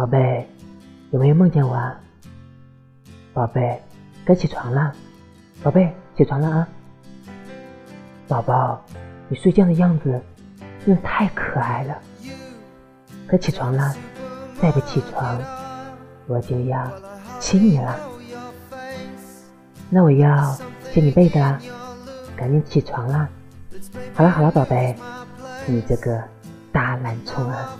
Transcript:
宝贝，有没有梦见我啊？宝贝，该起床了。宝贝，起床了啊！宝宝，你睡觉的样子真的太可爱了。该起床了，再不起床，我就要亲你了。那我要掀你被子啦，赶紧起床啦！好了好了，宝贝，你这个大懒虫啊！